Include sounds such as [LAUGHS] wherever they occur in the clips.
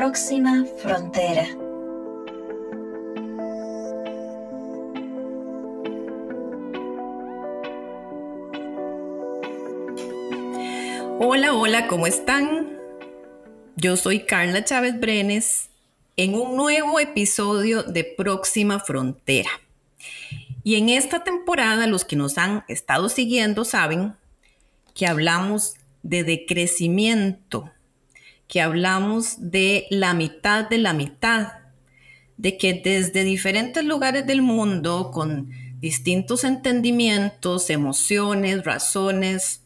próxima frontera. Hola, hola, ¿cómo están? Yo soy Carla Chávez Brenes en un nuevo episodio de Próxima Frontera. Y en esta temporada, los que nos han estado siguiendo saben que hablamos de decrecimiento, que hablamos de la mitad de la mitad, de que desde diferentes lugares del mundo, con distintos entendimientos, emociones, razones,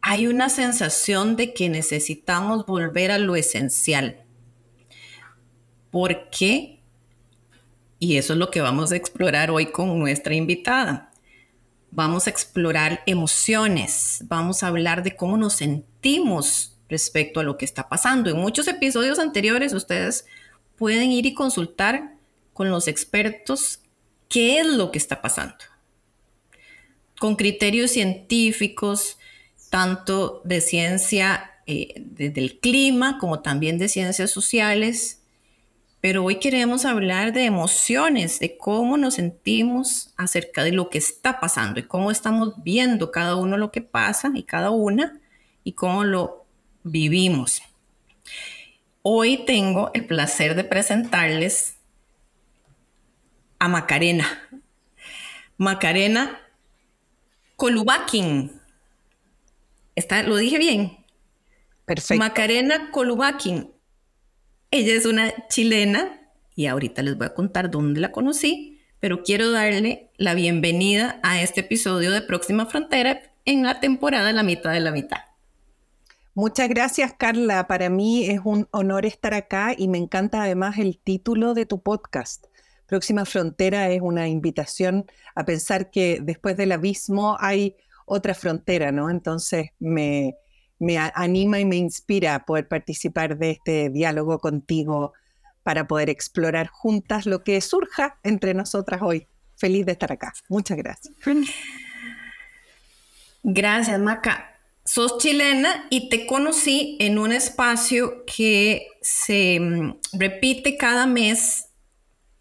hay una sensación de que necesitamos volver a lo esencial. ¿Por qué? Y eso es lo que vamos a explorar hoy con nuestra invitada. Vamos a explorar emociones, vamos a hablar de cómo nos sentimos respecto a lo que está pasando. En muchos episodios anteriores ustedes pueden ir y consultar con los expertos qué es lo que está pasando. Con criterios científicos, tanto de ciencia eh, del clima como también de ciencias sociales, pero hoy queremos hablar de emociones, de cómo nos sentimos acerca de lo que está pasando y cómo estamos viendo cada uno lo que pasa y cada una y cómo lo vivimos. Hoy tengo el placer de presentarles a Macarena. Macarena Colubakin. ¿Está, ¿Lo dije bien? Perfecto. Macarena Colubakin ella es una chilena y ahorita les voy a contar dónde la conocí, pero quiero darle la bienvenida a este episodio de Próxima Frontera en la temporada La mitad de la mitad. Muchas gracias, Carla. Para mí es un honor estar acá y me encanta además el título de tu podcast. Próxima Frontera es una invitación a pensar que después del abismo hay otra frontera, ¿no? Entonces me, me anima y me inspira poder participar de este diálogo contigo para poder explorar juntas lo que surja entre nosotras hoy. Feliz de estar acá. Muchas gracias. Gracias, Maca. Sos chilena y te conocí en un espacio que se mm, repite cada mes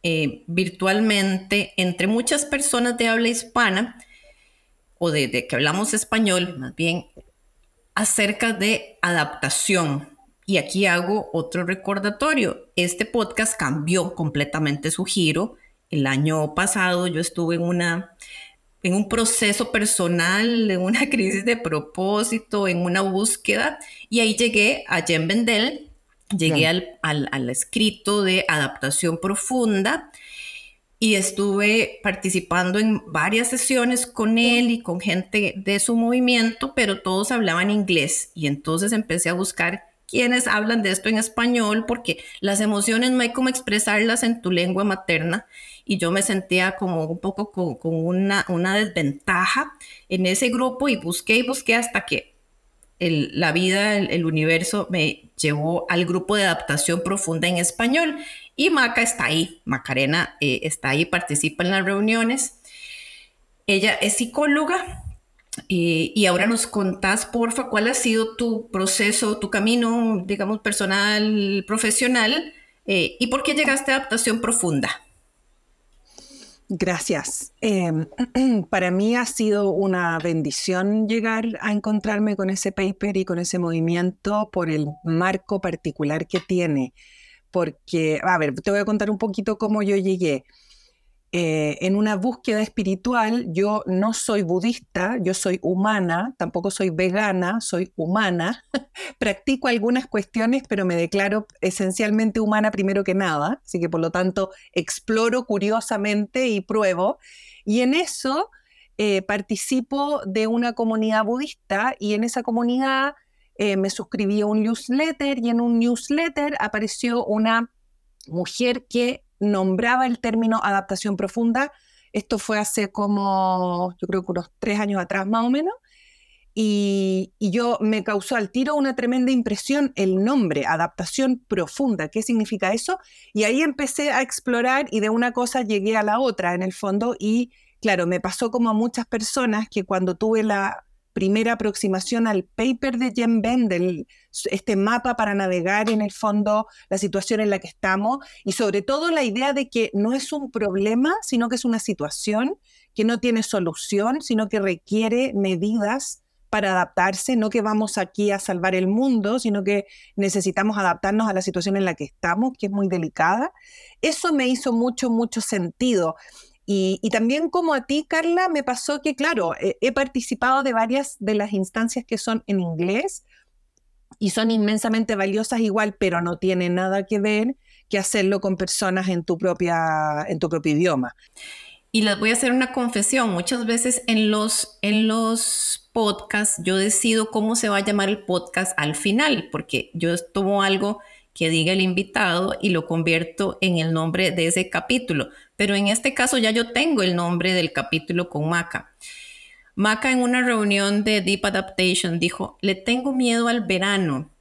eh, virtualmente entre muchas personas de habla hispana o de, de que hablamos español, más bien, acerca de adaptación. Y aquí hago otro recordatorio. Este podcast cambió completamente su giro. El año pasado yo estuve en una en un proceso personal, en una [LAUGHS] crisis de propósito, en una búsqueda, y ahí llegué a Jen Bendel, llegué al, al, escrito de adaptación profunda, y estuve participando en varias sesiones con él y con gente de su movimiento, pero todos hablaban inglés. Y entonces empecé a buscar quienes hablan de esto en español porque las emociones no hay como expresarlas en tu lengua materna y yo me sentía como un poco con, una, una, desventaja en ese grupo y busqué y busqué hasta que la vida, el universo me llevó al grupo de adaptación profunda en español y Maca está ahí, Macarena eh, está ahí, participa en las reuniones. Ella es psicóloga eh, y ahora nos contás, porfa, cuál ha sido tu proceso, tu camino, digamos, personal, profesional eh, y por qué llegaste a adaptación profunda. Gracias. Em, [CLEARS THROAT] para mí ha sido una bendición llegar a encontrarme con ese paper y con ese movimiento por el marco particular que tiene porque, a ver, te voy a contar un poquito cómo yo llegué. Eh, en una búsqueda espiritual, yo no soy budista, yo soy humana, tampoco soy vegana, soy humana. [LAUGHS] Practico algunas cuestiones, pero me declaro esencialmente humana primero que nada, así que por lo tanto exploro curiosamente y pruebo. Y en eso eh, participo de una comunidad budista y en esa comunidad eh, me suscribí a un newsletter y en un newsletter apareció una mujer que nombraba el término adaptación profunda. Esto fue hace como, yo creo que unos tres años atrás más o menos. Y, yo me causó al tiro una tremenda impresión el nombre, adaptación profunda, ¿qué significa eso? Y ahí empecé a explorar y de una cosa llegué a la otra en el fondo y claro, me pasó como a muchas personas que cuando tuve la primera aproximación al paper de Jen Bendel, este mapa para navegar en el fondo la situación en la que estamos y sobre todo la idea de que no es un problema, sino que es una situación que no tiene solución, sino que requiere medidas para adaptarse, no que vamos aquí a salvar el mundo, sino que necesitamos adaptarnos a la situación en la que estamos, que es muy delicada. Eso me hizo mucho, mucho sentido. Y, también como a ti, Carla, me pasó que, claro, he participado de varias de las instancias que son en inglés y son inmensamente valiosas igual, pero no tiene nada que ver que hacerlo con personas en tu, propia, en tu propio idioma. Y les voy a hacer una confesión. Muchas veces en los, en los podcasts yo decido cómo se va a llamar el podcast al final, porque yo tomo algo que diga el invitado y lo convierto en el nombre de ese capítulo. Pero en este caso ya yo tengo el nombre del capítulo con Maca. Maca en una reunión de Deep Adaptation dijo, le tengo miedo al verano.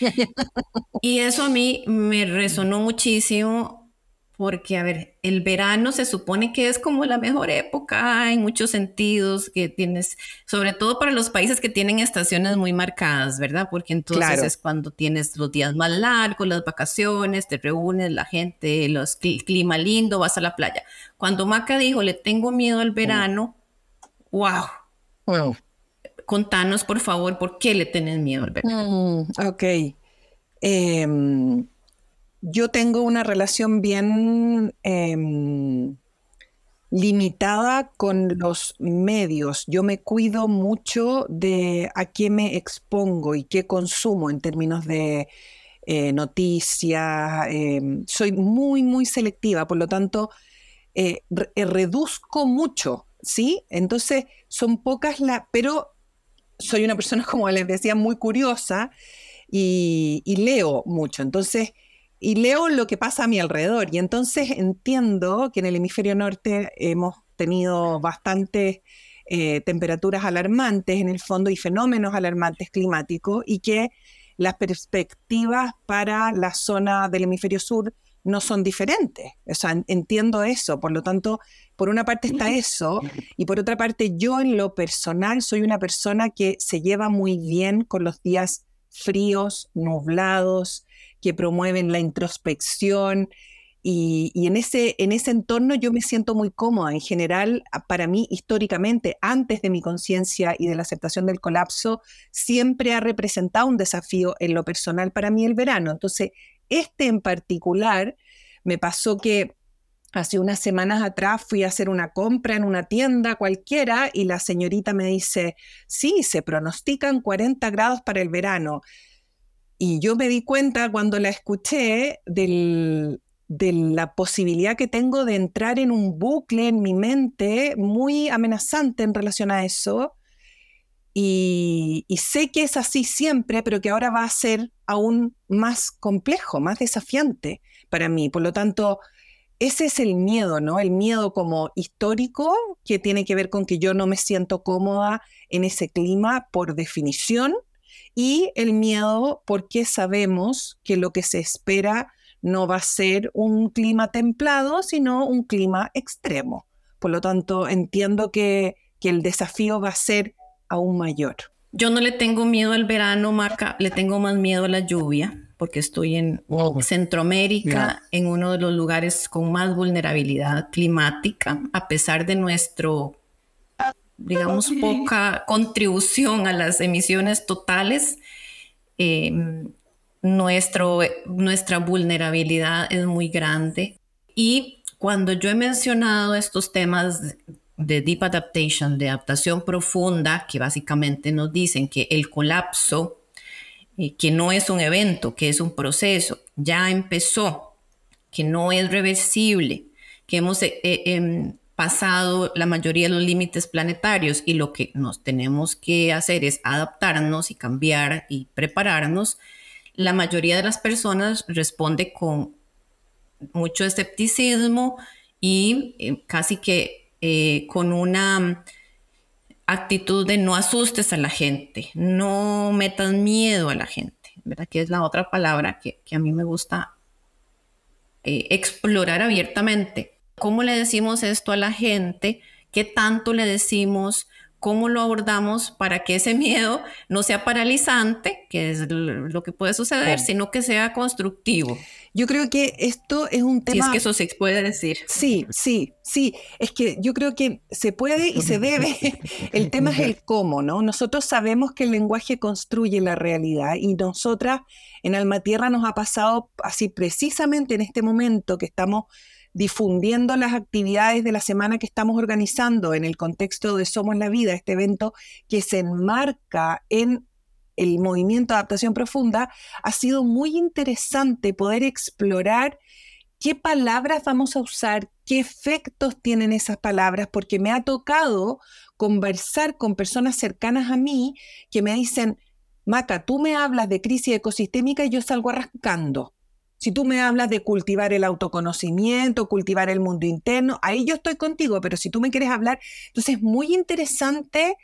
[LAUGHS] y eso a mí me resonó muchísimo porque, a ver, el verano se supone que es como la mejor época en muchos sentidos, que tienes, sobre todo para los países que tienen estaciones muy marcadas, ¿verdad? Porque entonces es cuando tienes los días más largos, las vacaciones, te reúnes, la gente, los el clima lindo, vas a la playa. Cuando Maca dijo, le tengo miedo al verano, wow. wow. Contanos, por favor, ¿por qué le tenés miedo al verano? Mm, ok. Em, yo tengo una relación bien em, limitada con los medios. Yo me cuido mucho de a qué me expongo y qué consumo en términos de eh, noticias. Em, soy muy, muy selectiva, por lo tanto, eh, eh, reduzco mucho, ¿sí? Entonces, son pocas las, pero soy una persona, [LAUGHS] como les decía, muy curiosa y, leo mucho. Entonces, y leo lo que pasa a mi alrededor. Y entonces entiendo que en el hemisferio norte hemos tenido bastantes eh, temperaturas alarmantes en el fondo y fenómenos alarmantes climáticos y que las perspectivas para la zona del hemisferio sur no son diferentes. O sea, entiendo eso. Por lo tanto, por una parte está eso y por otra parte yo en lo personal soy una persona que se lleva muy bien con los días fríos, nublados, que promueven la introspección. Y, en, ese, en ese entorno yo me siento muy cómoda. En general, para mí, históricamente, antes de mi conciencia y de la aceptación del colapso, siempre ha representado un desafío en lo personal para mí el verano. Entonces, este en particular, me pasó que hace unas semanas atrás fui a hacer una compra en una tienda cualquiera y la señorita me dice, sí, se pronostican 40 grados para el verano. Y yo me di cuenta cuando la escuché de la posibilidad que tengo de entrar en un bucle en mi mente muy amenazante en relación a eso. Y, sé que es así siempre, pero que ahora va a ser aún más complejo, más desafiante para mí. Por lo tanto, ese es el miedo, ¿no? El miedo como histórico que tiene que ver con que yo no me siento cómoda en ese clima por definición y el miedo porque sabemos que lo que se espera no va a ser un clima templado, sino un clima extremo. Por lo tanto, entiendo que, el desafío va a ser aún mayor. Yo no le tengo miedo al verano, Marca, le tengo más miedo a la lluvia, porque estoy en Centroamérica, en uno de los lugares con más vulnerabilidad climática, a pesar de nuestro digamos, poca contribución a las emisiones totales, em, nuestro, nuestra vulnerabilidad es muy grande. Y cuando yo he mencionado estos temas de deep adaptation, de adaptación profunda, que básicamente nos dicen que el colapso, eh, que no es un evento, que es un proceso, ya empezó, que no es reversible, que hemos eh, eh, em, pasado la mayoría de los límites planetarios y lo que nos tenemos que hacer es adaptarnos y cambiar y prepararnos, la mayoría de las personas responde con mucho escepticismo y eh, casi que eh, con una actitud de no asustes a la gente, no metas miedo a la gente, ¿verdad? Que es la otra palabra que, a mí me gusta eh, explorar abiertamente ¿Cómo le decimos esto a la gente? ¿Qué tanto le decimos cómo lo abordamos para que ese miedo no sea paralizante, que es lo que puede suceder, sino que sea constructivo. Yo creo que esto es un tema... Si es que eso se puede decir. Sí, sí, sí. Es que yo creo que se puede y se debe. [LAUGHS] El tema es el [LAUGHS] cómo, ¿no? Nosotros sabemos que el lenguaje construye la realidad y nosotras en Alma Tierra nos ha pasado así precisamente en este momento que estamos difundiendo las actividades de la semana que estamos organizando en el contexto de Somos la Vida, este evento que se enmarca en el movimiento de adaptación profunda, ha sido muy interesante poder explorar qué palabras vamos a usar, qué efectos tienen esas palabras, porque me ha tocado conversar con personas cercanas a mí que me dicen, Maca, tú me hablas de crisis ecosistémica y yo salgo arrancando. Si tú me hablas de cultivar el autoconocimiento, cultivar el mundo interno, ahí yo estoy contigo, pero si tú me quieres hablar, entonces es muy interesante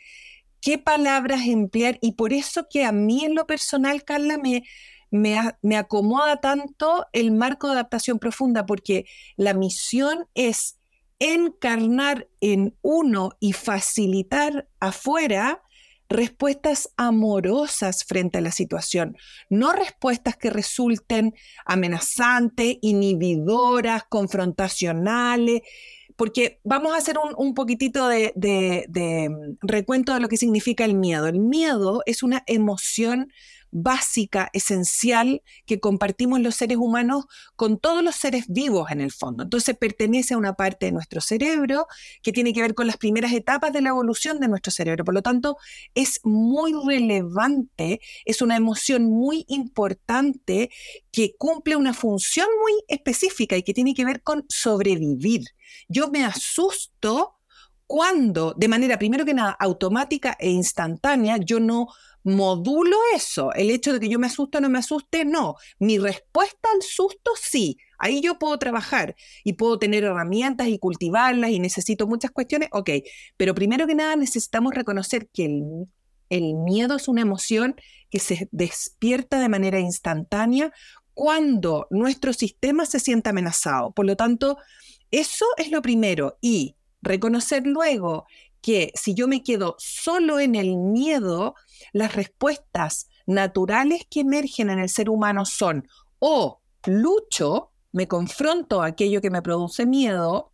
qué palabras emplear y por eso que a mí en lo personal, Carla, me, me, me acomoda tanto el marco de adaptación profunda, porque la misión es encarnar en uno y facilitar afuera respuestas amorosas frente a la situación, no respuestas que resulten amenazantes, inhibidoras, confrontacionales, porque vamos a hacer un, poquitito de, de recuento de lo que significa el miedo. El miedo es una emoción básica, esencial, que compartimos los seres humanos con todos los seres vivos en el fondo. Entonces pertenece a una parte de nuestro cerebro que tiene que ver con las primeras etapas de la evolución de nuestro cerebro. Por lo tanto, es muy relevante, es una emoción muy importante que cumple una función muy específica y que tiene que ver con sobrevivir. Yo me asusto cuando, de manera primero que nada, automática e instantánea, yo no modulo eso. El hecho de que yo me asuste o no me asuste, no. Mi respuesta al susto, sí. Ahí yo puedo trabajar y puedo tener herramientas y cultivarlas y necesito muchas cuestiones, ok. Pero primero que nada necesitamos reconocer que el, el miedo es una emoción que se despierta de manera instantánea cuando nuestro sistema se siente amenazado. Por lo tanto, eso es lo primero. Y reconocer luego que si yo me quedo solo en el miedo, las respuestas naturales que emergen en el ser humano son o lucho, me confronto a aquello que me produce miedo,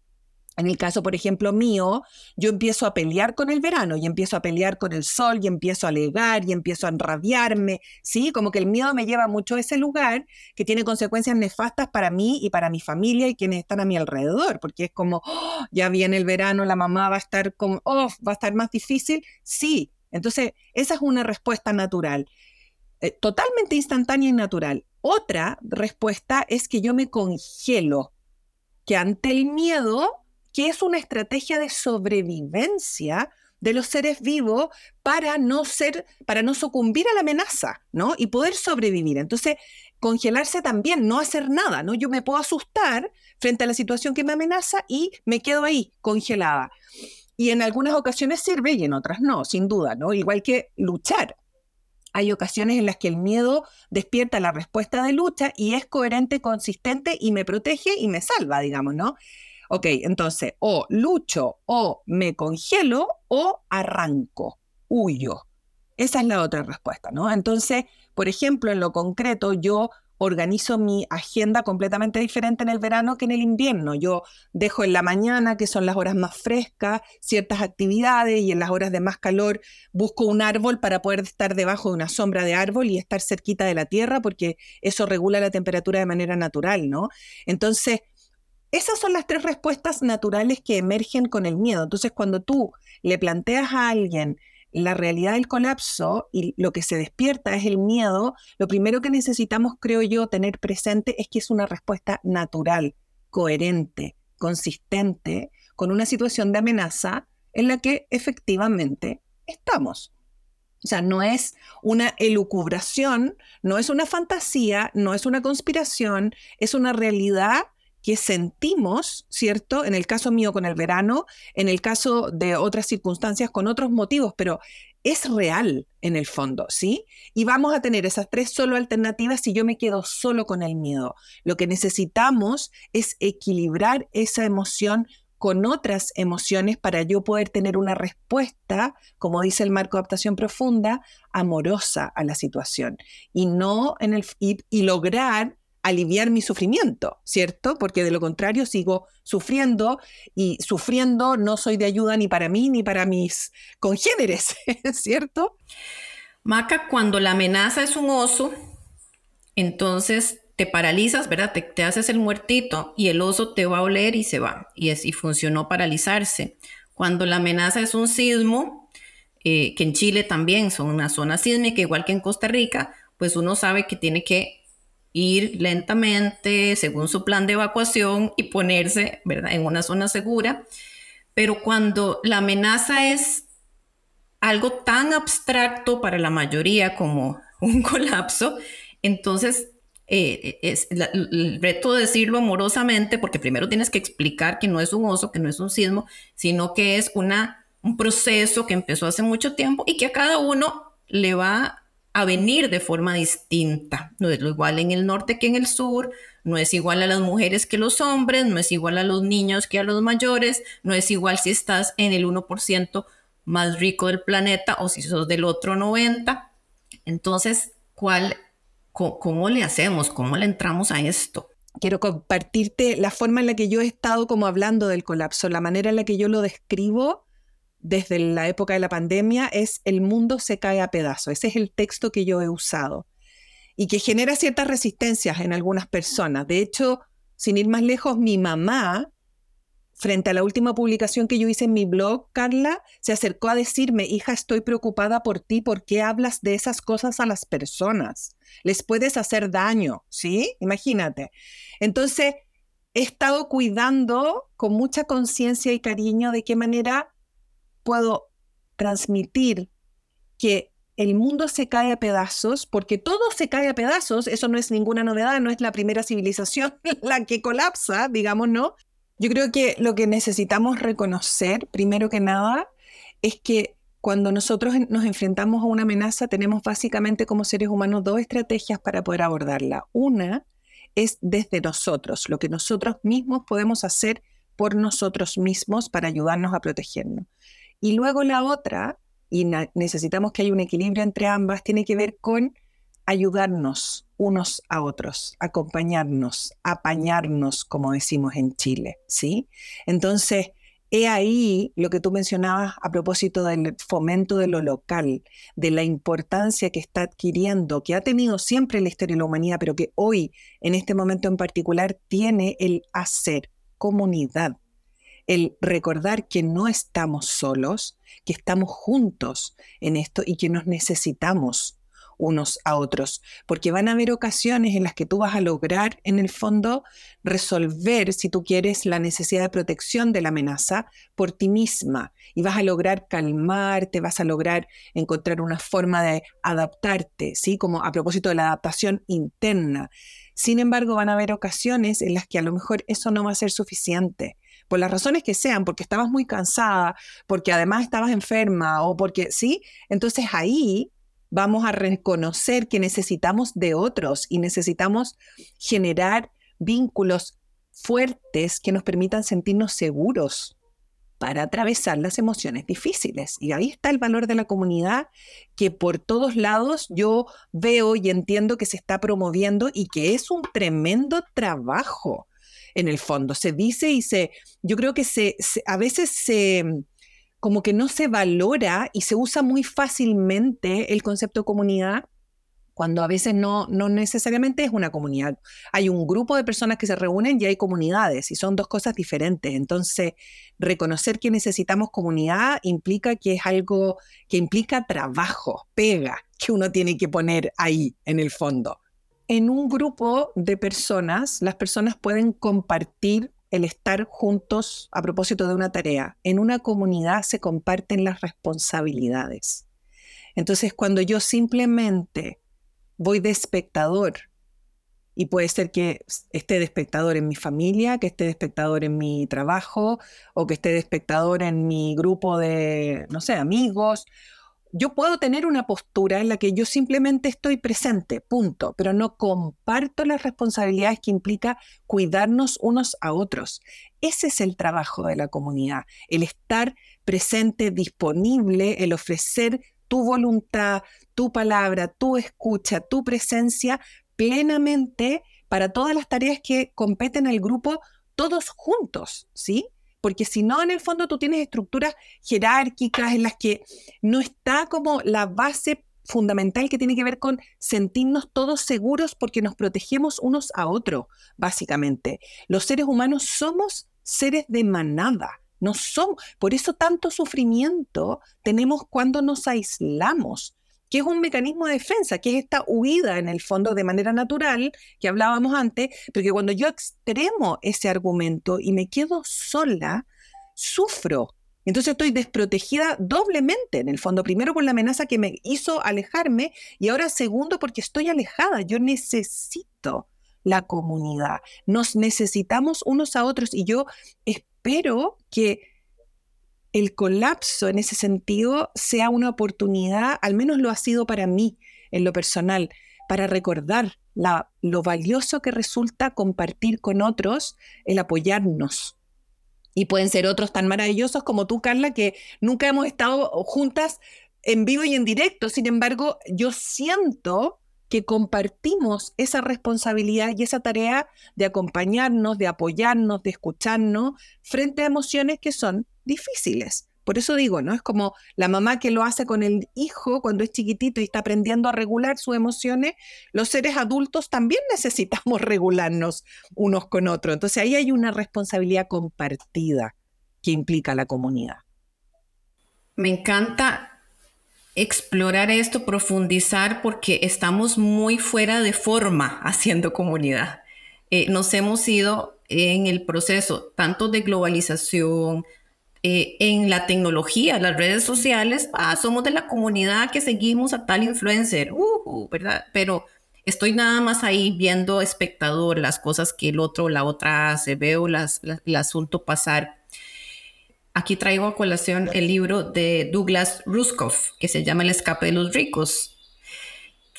en el caso, por ejemplo, mío, yo empiezo a pelear con el verano y empiezo a pelear con el sol y empiezo a alegar y empiezo a enrabiarme, ¿sí? Como que el miedo me lleva mucho a ese lugar que tiene consecuencias nefastas para mí y para mi familia y quienes están a mi alrededor, porque es como, oh, ya viene el verano, la mamá va a estar como, oh, va a estar más difícil. Sí, entonces esa es una respuesta natural, eh, totalmente instantánea y natural. Otra respuesta es que yo me congelo, que ante el miedo que es una estrategia de sobrevivencia de los seres vivos para no ser, para no sucumbir a la amenaza, ¿no? Y poder sobrevivir. Entonces, congelarse también, no hacer nada, ¿no? Yo me puedo asustar frente a la situación que me amenaza y me quedo ahí, congelada. Y en algunas ocasiones sirve y en otras no, sin duda, ¿no? Igual que luchar. Hay ocasiones en las que el miedo despierta la respuesta de lucha y es coherente, consistente y me protege y me salva, digamos, ¿no? Ok, entonces, o lucho, o me congelo, o arranco, huyo. Esa es la otra respuesta, ¿no? Entonces, por ejemplo, en lo concreto, yo organizo mi agenda completamente diferente en el verano que en el invierno. Yo dejo en la mañana, que son las horas más frescas, ciertas actividades y en las horas de más calor busco un árbol para poder estar debajo de una sombra de árbol y estar cerquita de la tierra porque eso regula la temperatura de manera natural, ¿no? Entonces, esas son las tres respuestas naturales que emergen con el miedo. Entonces, cuando tú le planteas a alguien la realidad del colapso y lo que se despierta es el miedo, lo primero que necesitamos, creo yo, tener presente es que es una respuesta natural, coherente, consistente, con una situación de amenaza en la que efectivamente estamos. O sea, no es una elucubración, no es una fantasía, no es una conspiración, es una realidad que sentimos, ¿cierto? En el caso mío con el verano, en el caso de otras circunstancias con otros motivos, pero es real en el fondo, ¿sí? Y vamos a tener esas tres solo alternativas si yo me quedo solo con el miedo. Lo que necesitamos es equilibrar esa emoción con otras emociones para yo poder tener una respuesta, como dice el marco de adaptación profunda, amorosa a la situación y no en el y lograr aliviar mi sufrimiento, ¿cierto? Porque de lo contrario sigo sufriendo y sufriendo no soy de ayuda ni para mí ni para mis congéneres, [LAUGHS] ¿cierto? Maca, cuando la amenaza es un oso, entonces te paralizas, ¿verdad? Te, haces el muertito y el oso te va a oler y se va. Y, es, funcionó paralizarse. Cuando la amenaza es un sismo, eh, que en Chile también son una zona sísmica, igual que en Costa Rica, pues uno sabe que tiene que ir lentamente según su plan de evacuación y ponerse, ¿verdad?, en una zona segura. Pero cuando la amenaza es algo tan abstracto para la mayoría como un [LAUGHS] colapso, entonces eh, es el reto de decirlo amorosamente, porque primero tienes que explicar que no es un oso, que no es un sismo, sino que es una, un proceso que empezó hace mucho tiempo y que a cada uno le va a venir de forma distinta. No es lo igual en el norte que en el sur, no es igual a las mujeres que los hombres, no es igual a los niños que a los mayores, no es igual si estás en el 1% más rico del planeta o si sos del otro 90%. Entonces, ¿cuál ¿Cómo, le hacemos? ¿Cómo le entramos a esto? Quiero compartirte la forma en la que yo he estado como hablando del colapso, la manera en la que yo lo describo desde la época de la pandemia es el mundo se cae a pedazos. Ese es el texto que yo he usado y que genera ciertas resistencias en algunas personas. De hecho, sin ir más lejos, mi mamá frente a la última publicación que yo hice en mi blog, Carla, se acercó a decirme, hija, estoy preocupada por ti, ¿por qué hablas de esas cosas a las personas? Les puedes hacer daño, ¿sí? Imagínate. Entonces, he estado cuidando con mucha conciencia y cariño de qué manera puedo transmitir que el mundo se cae a pedazos, porque todo se cae a pedazos, eso no es ninguna novedad, no es la primera civilización [LAUGHS] la que colapsa, digamos, ¿no? Yo creo que lo que necesitamos reconocer, primero que nada, es que cuando nosotros nos enfrentamos a una amenaza, tenemos básicamente como seres humanos dos estrategias para poder abordarla. Una es desde nosotros, lo que nosotros mismos podemos hacer por nosotros mismos para ayudarnos a protegernos. Y luego la otra, y necesitamos que haya un equilibrio entre ambas, tiene que ver con ayudarnos unos a otros, acompañarnos, apañarnos, como decimos en Chile, ¿sí? Entonces, he ahí lo que tú mencionabas a propósito del fomento de lo local, de la importancia que está adquiriendo, que ha tenido siempre la historia de la humanidad, pero que hoy, en este momento en particular, tiene el hacer comunidad, el recordar que no estamos solos, que estamos juntos en esto y que nos necesitamos unos a otros, porque van a haber ocasiones en las que tú vas a lograr, en el fondo, resolver, si tú quieres, la necesidad de protección de la amenaza por ti misma y vas a lograr calmarte, vas a lograr encontrar una forma de adaptarte, ¿sí? Como a propósito de la adaptación interna. Sin embargo, van a haber ocasiones en las que a lo mejor eso no va a ser suficiente por las razones que sean, porque estabas muy cansada, porque además estabas enferma o porque, ¿sí? Entonces ahí vamos a reconocer que necesitamos de otros y necesitamos generar vínculos fuertes que nos permitan sentirnos seguros para atravesar las emociones difíciles. Y ahí está el valor de la comunidad que por todos lados yo veo y entiendo que se está promoviendo y que es un tremendo trabajo en el fondo. Se dice y se, yo creo que se a veces se, como que no se valora y se usa muy fácilmente el concepto comunidad cuando a veces no, no necesariamente es una comunidad. Hay un grupo de personas que se reúnen y hay comunidades y son dos cosas diferentes. Entonces, reconocer que necesitamos comunidad implica que es algo que implica trabajo, pega, que uno tiene que poner ahí en el fondo. En un grupo de personas, las personas pueden compartir el estar juntos a propósito de una tarea. En una comunidad se comparten las responsabilidades. Entonces, cuando yo simplemente voy de espectador, y puede ser que esté de espectador en mi familia, que esté de espectador en mi trabajo, o que esté de espectador en mi grupo de, no sé, amigos, yo puedo tener una postura en la que yo simplemente estoy presente, punto, pero no comparto las responsabilidades que implica cuidarnos unos a otros. Ese es el trabajo de la comunidad, el estar presente, disponible, el ofrecer tu voluntad, tu palabra, tu escucha, tu presencia plenamente para todas las tareas que competen al grupo, todos juntos, ¿sí? Porque si no, en el fondo tú tienes estructuras jerárquicas en las que no está como la base fundamental que tiene que ver con sentirnos todos seguros porque nos protegemos unos a otros, básicamente. Los seres humanos somos seres de manada. No somos, por eso tanto sufrimiento tenemos cuando nos aislamos que es un mecanismo de defensa, que es esta huida en el fondo de manera natural que hablábamos antes, porque cuando yo extremo ese argumento y me quedo sola, sufro. Entonces estoy desprotegida doblemente en el fondo, primero por la amenaza que me hizo alejarme y ahora segundo porque estoy alejada, yo necesito la comunidad, nos necesitamos unos a otros y yo espero que el colapso en ese sentido sea una oportunidad, al menos lo ha sido para mí en lo personal, para recordar lo valioso que resulta compartir con otros el apoyarnos. Y pueden ser otros tan maravillosos como tú, Carla, que nunca hemos estado juntas en vivo y en directo. Sin embargo, yo siento que compartimos esa responsabilidad y esa tarea de acompañarnos, de apoyarnos, de escucharnos frente a emociones que son difíciles. Por eso digo, ¿no? Es como la mamá que lo hace con el hijo cuando es chiquitito y está aprendiendo a regular sus emociones. Los seres adultos también [LAUGHS] necesitamos regularnos unos con otros. Entonces ahí hay una responsabilidad compartida que implica la comunidad. Me encanta explorar esto, profundizar, porque estamos muy fuera de forma [LAUGHS] haciendo comunidad. Eh, nos hemos ido en el proceso tanto de globalización, eh, en la tecnología, las redes sociales, ah, somos de la comunidad que seguimos a tal influencer, uh, ¿verdad? Pero estoy nada más ahí viendo espectador las cosas que el otro, la otra hace, veo las, el asunto pasar. Aquí traigo a colación el libro de Douglas Ruskoff, que se llama El escape de los ricos,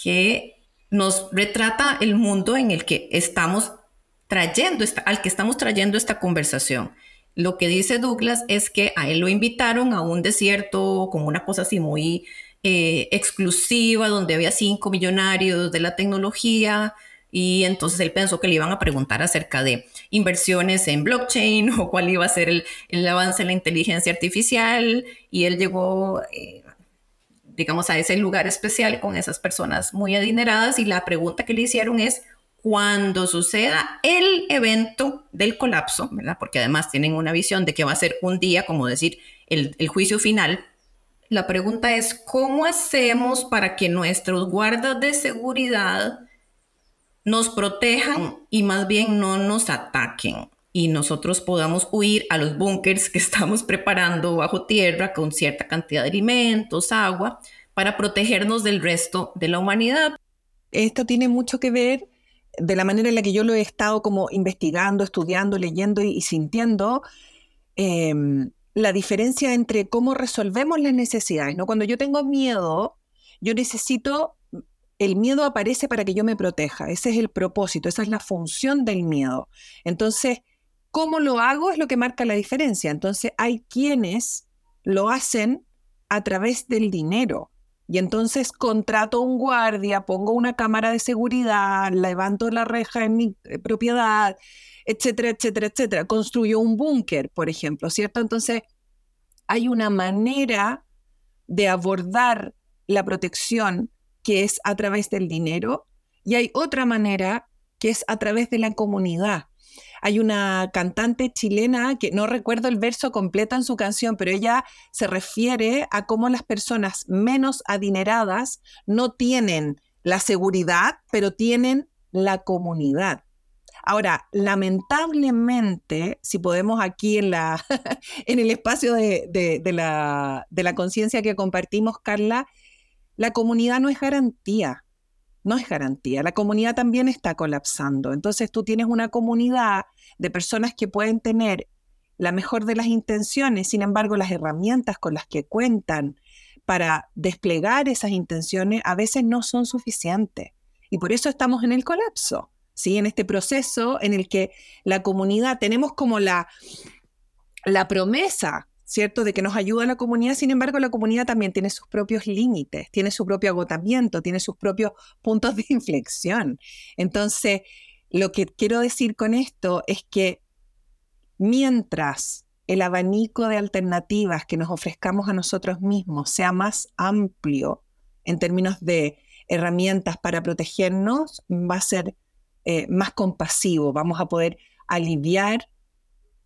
que nos retrata el mundo en el que estamos trayendo, al que estamos trayendo esta conversación. Lo que dice Douglas es que a él lo invitaron a un desierto como una cosa así muy eh, exclusiva, donde había cinco millonarios de la tecnología, y entonces él pensó que le iban a preguntar acerca de inversiones en blockchain [LAUGHS] o cuál iba a ser el, avance en la inteligencia artificial, y él llegó, eh, digamos, a ese lugar especial con esas personas muy adineradas, y la pregunta que le hicieron es, cuando suceda el evento del colapso, ¿verdad? Porque además tienen una visión de que va a ser un día, como decir, el, juicio final. La pregunta es, ¿cómo hacemos para que nuestros guardas de seguridad nos protejan y más bien no nos ataquen? y nosotros podamos huir a los búnkers que [LAUGHS] estamos preparando bajo tierra con cierta cantidad de alimentos, agua, para protegernos del resto de la humanidad. Esto tiene mucho que ver de la manera en la que yo lo he estado como investigando, estudiando, leyendo y, sintiendo, em, la diferencia entre cómo resolvemos las necesidades. ¿no? Cuando yo tengo miedo, yo necesito, el miedo aparece para que yo me proteja. Ese es el propósito, esa es la función del miedo. Entonces, cómo lo hago es lo que marca la diferencia. Entonces, hay quienes lo hacen a través del dinero. Y entonces contrato un guardia, pongo una cámara de seguridad, levanto la reja en mi eh, propiedad, etcétera, etcétera, etcétera. Construyo un búnker, por ejemplo, ¿cierto? Entonces, hay una manera de abordar la protección que es a través del dinero y hay otra manera que es a través de la comunidad. Hay una cantante chilena que no recuerdo el verso completo en su canción, pero ella se refiere a cómo las personas menos adineradas no tienen la seguridad, pero tienen la comunidad. Ahora, lamentablemente, si podemos aquí en, la, [LAUGHS] en el espacio de, la, de la conciencia que compartimos, Carla, la comunidad no es garantía no es garantía. La comunidad también está colapsando. Entonces tú tienes una comunidad de personas que pueden tener la mejor de las intenciones, sin embargo las herramientas con las que cuentan para desplegar esas intenciones a veces no son suficientes. Y por eso estamos en el colapso, ¿sí? En este proceso en el que la comunidad, tenemos como la, la promesa, ¿cierto?, de que nos ayuda la comunidad, sin embargo, la comunidad también tiene sus propios límites, tiene su propio agotamiento, tiene sus propios puntos de inflexión. Entonces, lo que quiero decir con esto es que mientras el abanico de alternativas que nos ofrezcamos a nosotros mismos sea más amplio en términos de herramientas para protegernos, va a ser eh, más compasivo, vamos a poder aliviar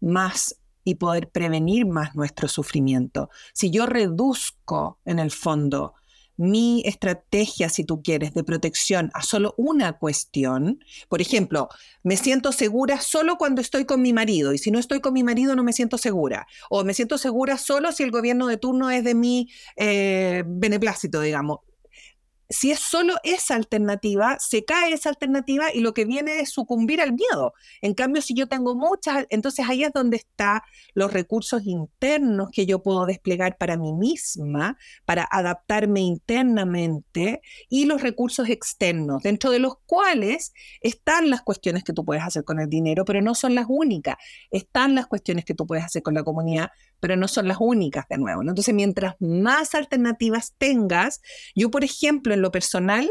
más y poder prevenir más nuestro sufrimiento. Si yo reduzco en el fondo mi estrategia, si tú quieres, de protección a solo una cuestión, por ejemplo, me siento segura solo cuando estoy con mi marido y si no estoy con mi marido no me siento segura, o me siento segura solo si el gobierno de turno es de mi eh, beneplácito, digamos si es solo esa alternativa, se cae esa alternativa y lo que viene es sucumbir al miedo. En cambio, si yo tengo muchas, entonces ahí es donde están los recursos internos que yo puedo desplegar para mí misma, para adaptarme internamente, y los recursos externos, dentro de los cuales están las cuestiones que tú puedes hacer con el dinero, pero no son las únicas. Están las cuestiones que tú puedes hacer con la comunidad, pero no son las únicas de nuevo. Entonces, mientras más alternativas tengas, yo, por ejemplo, lo personal,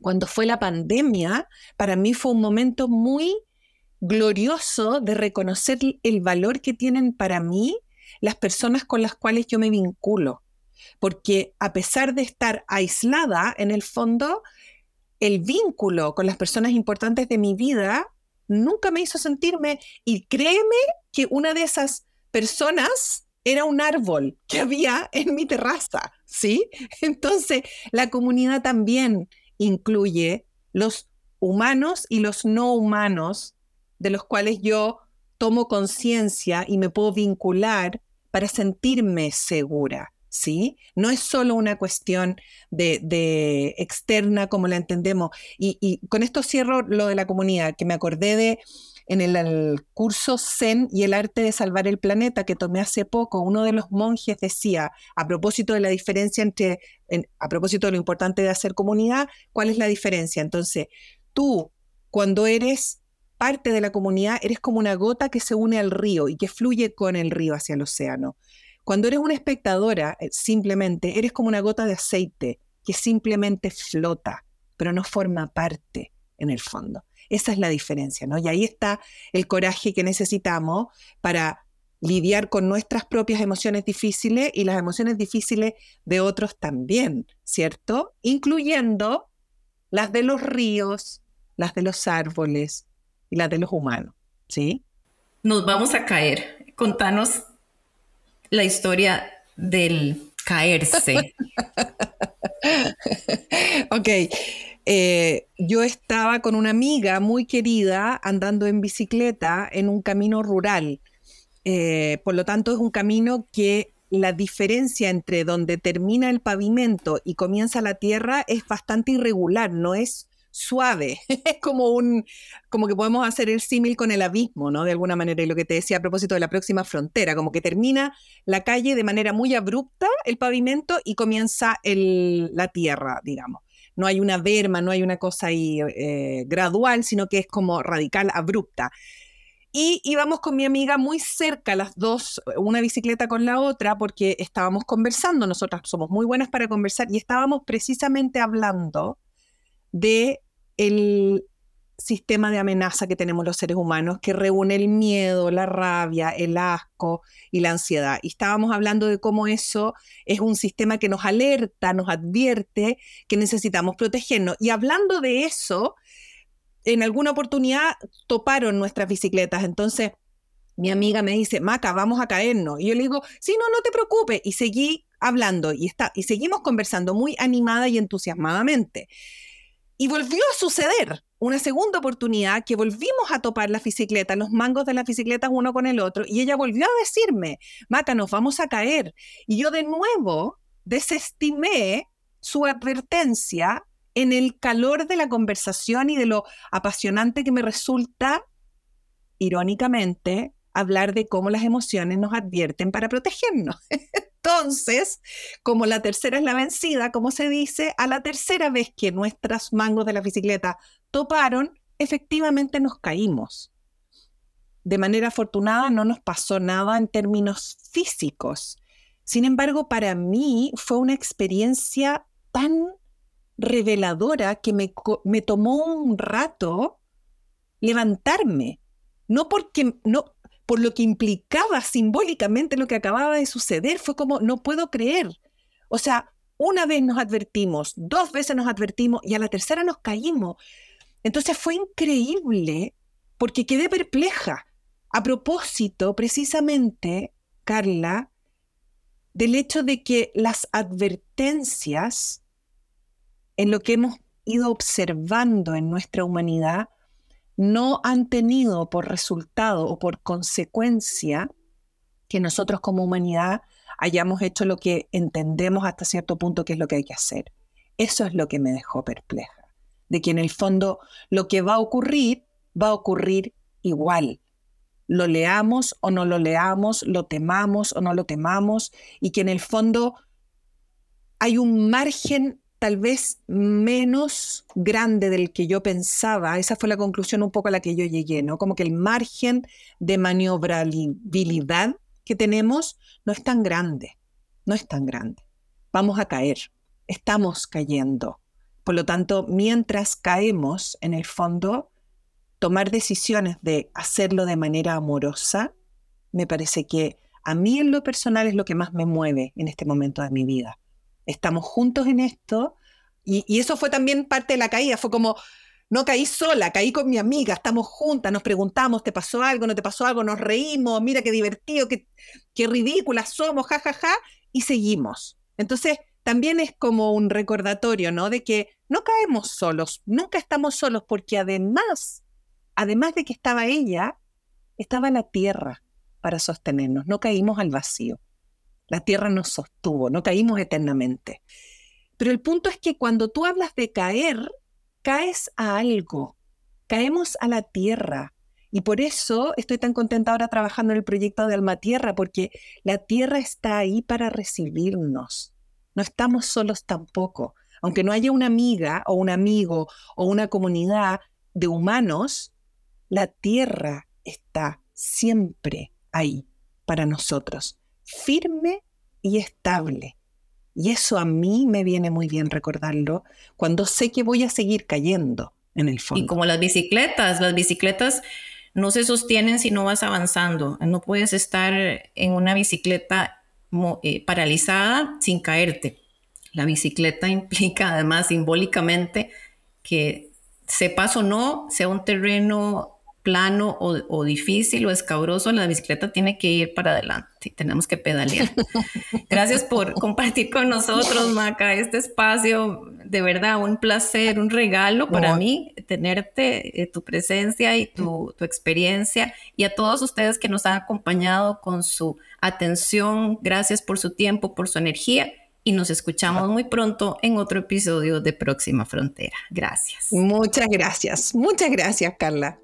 cuando fue la pandemia, para mí fue un momento muy glorioso de reconocer el valor que tienen para mí las personas con las cuales yo me vinculo. Porque a pesar de estar aislada, en el fondo, el vínculo con las personas importantes de mi vida nunca me hizo sentirme, y créeme que una de esas personas era un árbol que había en mi terraza, ¿sí? Entonces, la comunidad también incluye los humanos y los no humanos de los cuales yo tomo conciencia y me puedo vincular para sentirme segura, ¿sí? No es solo una cuestión de, externa como la entendemos. Y, con esto cierro lo de la comunidad, que me acordé de en el, curso Zen y el arte de salvar el planeta que tomé hace poco, uno de los monjes decía, a propósito de la diferencia entre, a propósito de lo importante de hacer comunidad, ¿cuál es la diferencia? Entonces, tú, cuando eres parte de la comunidad, eres como una gota que se une al río y que fluye con el río hacia el océano. Cuando eres una espectadora, eh, simplemente eres como una gota de aceite que simplemente flota, pero no forma parte en el fondo. Esa es la diferencia, ¿no? Y ahí está el coraje que necesitamos para lidiar con nuestras propias emociones difíciles y las emociones difíciles de otros también, ¿cierto? Incluyendo las de los ríos, las de los árboles y las de los humanos, ¿sí? Nos vamos a caer. Contanos la historia del caerse. [LAUGHS] ok. Eh, yo estaba con una amiga muy querida andando en bicicleta en un camino rural. Eh, por lo tanto, es un camino que la diferencia entre donde termina el pavimento y comienza la tierra es bastante irregular, no es suave. [LAUGHS] Es como un, como que podemos hacer el símil con el abismo, ¿no? De alguna manera, y lo que te decía a propósito de la próxima frontera, como que termina la calle de manera muy abrupta, el pavimento, y comienza la tierra, digamos no hay una verma, no hay una cosa ahí eh, gradual, sino que es como radical, abrupta. Y íbamos con mi amiga muy cerca, las dos, una bicicleta con la otra, porque estábamos conversando, nosotras somos muy buenas para conversar, y estábamos precisamente hablando de el, sistema de amenaza que tenemos los seres humanos que reúne el miedo, la rabia, el asco y la ansiedad. Y estábamos hablando de cómo eso es un sistema que nos alerta, nos advierte que necesitamos protegernos. Y hablando de eso, en alguna oportunidad toparon nuestras bicicletas. Entonces, mi amiga me dice, Maca, vamos a caernos. Y yo le digo, sí, no, no te preocupes. Y seguí hablando y, está, y seguimos conversando muy animada y entusiasmadamente. Y volvió a suceder una segunda oportunidad que volvimos a topar las bicicletas, los mangos de las bicicletas uno con el otro, y ella volvió a decirme, Maca, nos vamos a caer. Y yo de nuevo desestimé su advertencia en el calor de la conversación y de lo apasionante que me resulta, irónicamente, hablar de cómo las emociones nos advierten para protegernos. [LAUGHS] Entonces, como la tercera es la vencida, como se dice, a la tercera vez que nuestros mangos de la bicicleta toparon, efectivamente nos caímos. De manera afortunada no nos pasó nada en términos físicos. Sin embargo, para mí fue una experiencia tan reveladora que me, me tomó un rato levantarme. No porque, no, por lo que implicaba simbólicamente lo que acababa de suceder. Fue como, no puedo creer. O sea, una vez nos advertimos, dos veces nos advertimos y a la tercera nos caímos. Entonces fue increíble porque quedé perpleja. A propósito, precisamente, Carla, del hecho de que las advertencias en lo que hemos ido observando en nuestra humanidad no han tenido por resultado o por consecuencia que nosotros como humanidad hayamos hecho lo que entendemos hasta cierto punto que es lo que hay que hacer. Eso es lo que me dejó perpleja, de que en el fondo lo que va a ocurrir va a ocurrir igual. Lo leamos o no lo leamos, lo temamos o no lo temamos, y que en el fondo hay un margen tal vez menos grande del que yo pensaba. Esa fue la conclusión un poco a la que yo llegué, ¿no? Como que el margen de maniobrabilidad que tenemos no es tan grande, no es tan grande. Vamos a caer, estamos cayendo. Por lo tanto, mientras caemos, en el fondo, tomar decisiones de hacerlo de manera amorosa, me parece que a mí en lo personal es lo que más me mueve en este momento de mi vida estamos juntos en esto. Y, eso fue también parte de la caída, fue como, no caí sola, caí con mi amiga, estamos juntas, nos preguntamos, ¿te pasó algo? ¿No te pasó algo? Nos reímos, mira qué divertido, qué, qué ridículas somos, jajaja, ja, ja, y seguimos. Entonces, también es como un recordatorio, ¿no? De que no caemos solos, nunca estamos solos, porque además, además de que estaba ella, estaba la tierra para sostenernos, no caímos al vacío. La tierra nos sostuvo, no caímos eternamente. Pero el punto es que cuando tú hablas de caer, caes a algo, caemos a la tierra. Y por eso estoy tan contenta ahora trabajando en el proyecto de Alma Tierra, porque la tierra está ahí para recibirnos. No estamos solos tampoco. Aunque no haya una amiga o un amigo o una comunidad de humanos, la tierra está siempre ahí para nosotros firme y estable. Y eso a mí me viene muy bien recordarlo cuando sé que voy a seguir cayendo en el fondo. Y como las bicicletas, las bicicletas no se sostienen si no vas avanzando. No puedes estar en una bicicleta eh, paralizada sin caerte. La bicicleta [LAUGHS] implica además simbólicamente que sepas o no, sea un terreno plano o, difícil o escabroso, la bicicleta tiene que ir para adelante. Tenemos que pedalear. [LAUGHS] Gracias por compartir con nosotros, [LAUGHS] Maca, este espacio. De verdad, un placer, un regalo para mí tenerte, eh, tu presencia y tu, tu experiencia. Y a todos ustedes que nos han acompañado con su atención, gracias por su tiempo, por su energía y nos escuchamos muy pronto en otro episodio de Próxima Frontera. Gracias. Muchas gracias, muchas gracias, Carla.